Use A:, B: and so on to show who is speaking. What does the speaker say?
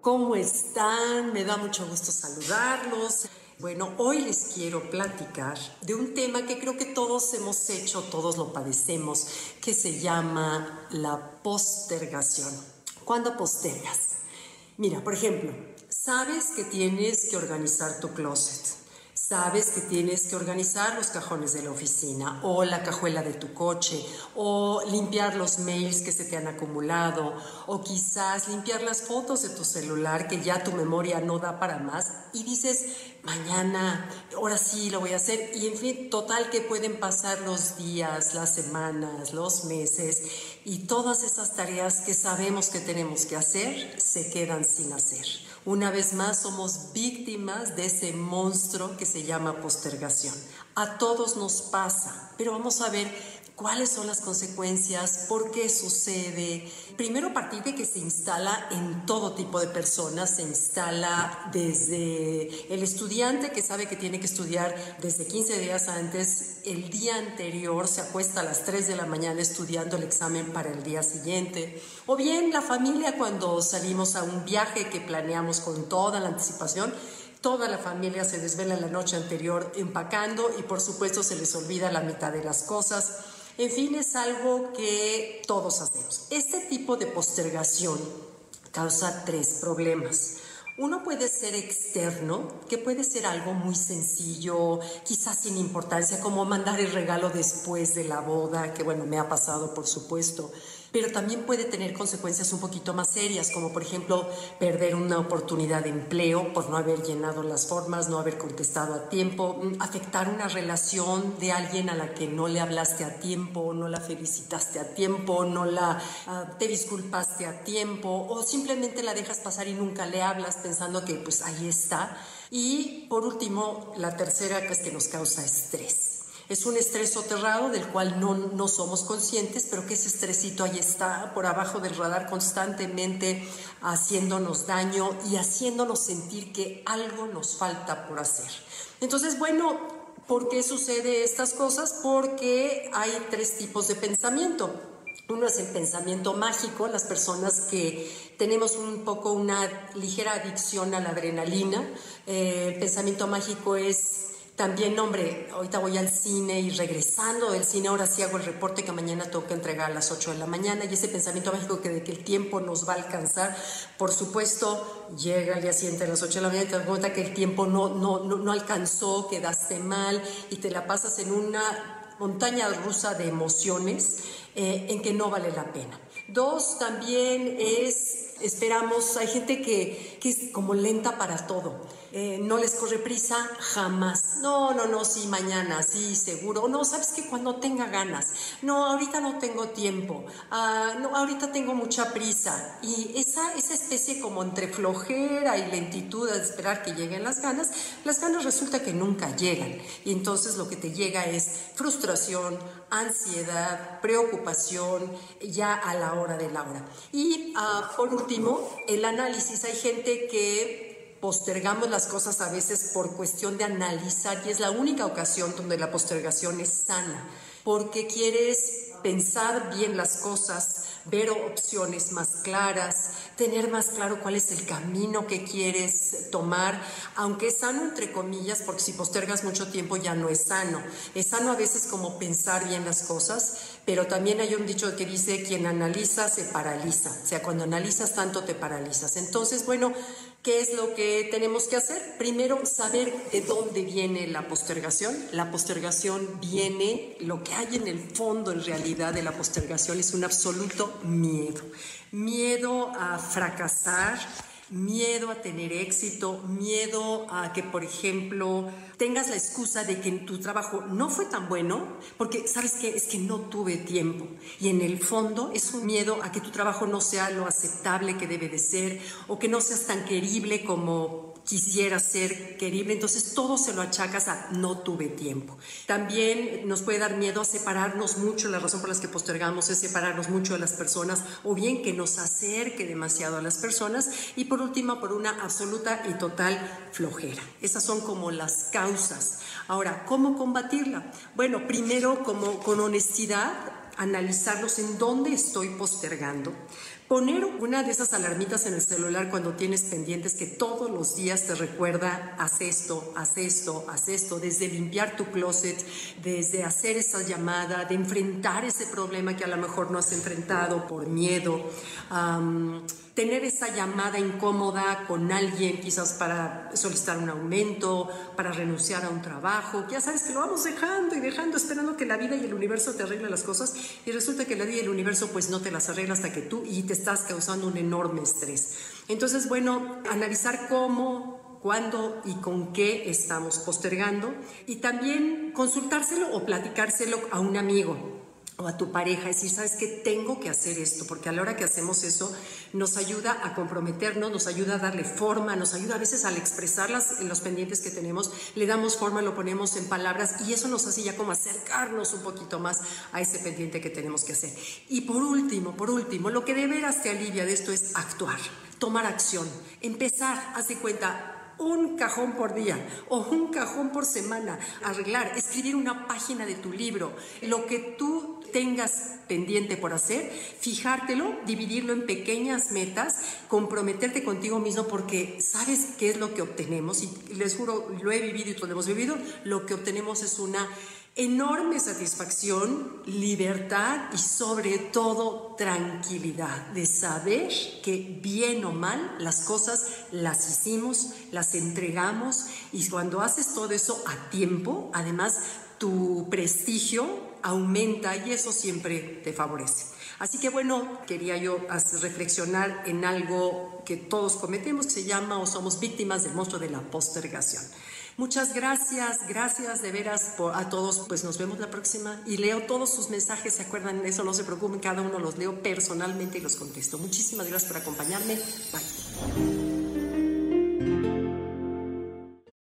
A: ¿Cómo están? Me da mucho gusto saludarlos. Bueno, hoy les quiero platicar de un tema que creo que todos hemos hecho, todos lo padecemos, que se llama la postergación. ¿Cuándo postergas? Mira, por ejemplo, sabes que tienes que organizar tu closet Sabes que tienes que organizar los cajones de la oficina o la cajuela de tu coche o limpiar los mails que se te han acumulado o quizás limpiar las fotos de tu celular que ya tu memoria no da para más y dices, mañana, ahora sí lo voy a hacer y en fin, total que pueden pasar los días, las semanas, los meses y todas esas tareas que sabemos que tenemos que hacer se quedan sin hacer. Una vez más somos víctimas de ese monstruo que se llama postergación. A todos nos pasa, pero vamos a ver cuáles son las consecuencias, por qué sucede. Primero, partir de que se instala en todo tipo de personas, se instala desde el estudiante que sabe que tiene que estudiar desde 15 días antes, el día anterior se acuesta a las 3 de la mañana estudiando el examen para el día siguiente, o bien la familia cuando salimos a un viaje que planeamos con toda la anticipación, Toda la familia se desvela la noche anterior empacando y por supuesto se les olvida la mitad de las cosas. En fin, es algo que todos hacemos. Este tipo de postergación causa tres problemas. Uno puede ser externo, que puede ser algo muy sencillo, quizás sin importancia, como mandar el regalo después de la boda, que bueno, me ha pasado por supuesto pero también puede tener consecuencias un poquito más serias, como por ejemplo perder una oportunidad de empleo por no haber llenado las formas, no haber contestado a tiempo, mm, afectar una relación de alguien a la que no le hablaste a tiempo, no la felicitaste a tiempo, no la ah, te disculpaste a tiempo o simplemente la dejas pasar y nunca le hablas pensando que pues ahí está. Y por último, la tercera que es que nos causa estrés. Es un estrés soterrado del cual no, no somos conscientes, pero que ese estresito ahí está por abajo del radar constantemente haciéndonos daño y haciéndonos sentir que algo nos falta por hacer. Entonces, bueno, ¿por qué sucede estas cosas? Porque hay tres tipos de pensamiento. Uno es el pensamiento mágico, las personas que tenemos un poco una ligera adicción a la adrenalina. Eh, el pensamiento mágico es también, hombre, ahorita voy al cine y regresando del cine, ahora sí hago el reporte que mañana tengo que entregar a las 8 de la mañana y ese pensamiento mágico que de que el tiempo nos va a alcanzar, por supuesto, llega el día siguiente a las 8 de la mañana y te das cuenta que el tiempo no, no, no, alcanzó, quedaste mal y te la pasas en una montaña rusa de emociones eh, en que no vale la pena. Dos, también es, esperamos, hay gente que, que es como lenta para todo eh, no les corre prisa jamás. No, no, no, sí, mañana, sí, seguro. No, sabes que cuando tenga ganas. No, ahorita no tengo tiempo. Ah, no, ahorita tengo mucha prisa. Y esa, esa especie como entre flojera y lentitud de esperar que lleguen las ganas, las ganas resulta que nunca llegan. Y entonces lo que te llega es frustración, ansiedad, preocupación ya a la hora de la hora. Y ah, por último, el análisis. Hay gente que postergamos las cosas a veces por cuestión de analizar y es la única ocasión donde la postergación es sana, porque quieres pensar bien las cosas, ver opciones más claras, tener más claro cuál es el camino que quieres tomar, aunque es sano entre comillas, porque si postergas mucho tiempo ya no es sano. Es sano a veces como pensar bien las cosas, pero también hay un dicho que dice, quien analiza se paraliza, o sea, cuando analizas tanto te paralizas. Entonces, bueno, ¿Qué es lo que tenemos que hacer? Primero, saber de dónde viene la postergación. La postergación viene, lo que hay en el fondo en realidad de la postergación es un absoluto miedo. Miedo a fracasar, miedo a tener éxito, miedo a que, por ejemplo, tengas la excusa de que tu trabajo no fue tan bueno, porque sabes que es que no tuve tiempo. Y en el fondo es un miedo a que tu trabajo no sea lo aceptable que debe de ser o que no seas tan querible como quisiera ser querible, entonces todo se lo achacas a no tuve tiempo. También nos puede dar miedo a separarnos mucho, la razón por la que postergamos es separarnos mucho de las personas o bien que nos acerque demasiado a las personas y por último por una absoluta y total flojera. Esas son como las causas. Ahora, ¿cómo combatirla? Bueno, primero como con honestidad analizarlos en dónde estoy postergando Poner una de esas alarmitas en el celular cuando tienes pendientes que todos los días te recuerda, haz esto, haz esto, haz esto, desde limpiar tu closet, desde hacer esa llamada, de enfrentar ese problema que a lo mejor no has enfrentado por miedo tener esa llamada incómoda con alguien, quizás para solicitar un aumento, para renunciar a un trabajo, ya sabes que lo vamos dejando y dejando, esperando que la vida y el universo te arreglen las cosas y resulta que la vida y el universo pues no te las arregla hasta que tú y te estás causando un enorme estrés. Entonces, bueno, analizar cómo cuándo y con qué estamos postergando y también consultárselo o platicárselo a un amigo o a tu pareja, decir, sabes que tengo que hacer esto, porque a la hora que hacemos eso nos ayuda a comprometernos, nos ayuda a darle forma, nos ayuda a veces al expresarlas en los pendientes que tenemos, le damos forma, lo ponemos en palabras y eso nos hace ya como acercarnos un poquito más a ese pendiente que tenemos que hacer. Y por último, por último, lo que de veras te alivia de esto es actuar, tomar acción, empezar, haz de cuenta, un cajón por día o un cajón por semana, arreglar, escribir una página de tu libro, lo que tú tengas pendiente por hacer, fijártelo, dividirlo en pequeñas metas, comprometerte contigo mismo porque sabes qué es lo que obtenemos. Y les juro, lo he vivido y lo hemos vivido, lo que obtenemos es una enorme satisfacción, libertad y sobre todo tranquilidad de saber que bien o mal las cosas las hicimos, las entregamos. Y cuando haces todo eso a tiempo, además tu prestigio aumenta y eso siempre te favorece. Así que bueno, quería yo reflexionar en algo que todos cometemos que se llama o somos víctimas del monstruo de la postergación. Muchas gracias, gracias de veras a todos. Pues nos vemos la próxima y leo todos sus mensajes. ¿Se acuerdan eso? No se preocupen, cada uno los leo personalmente y los contesto. Muchísimas gracias por acompañarme. Bye.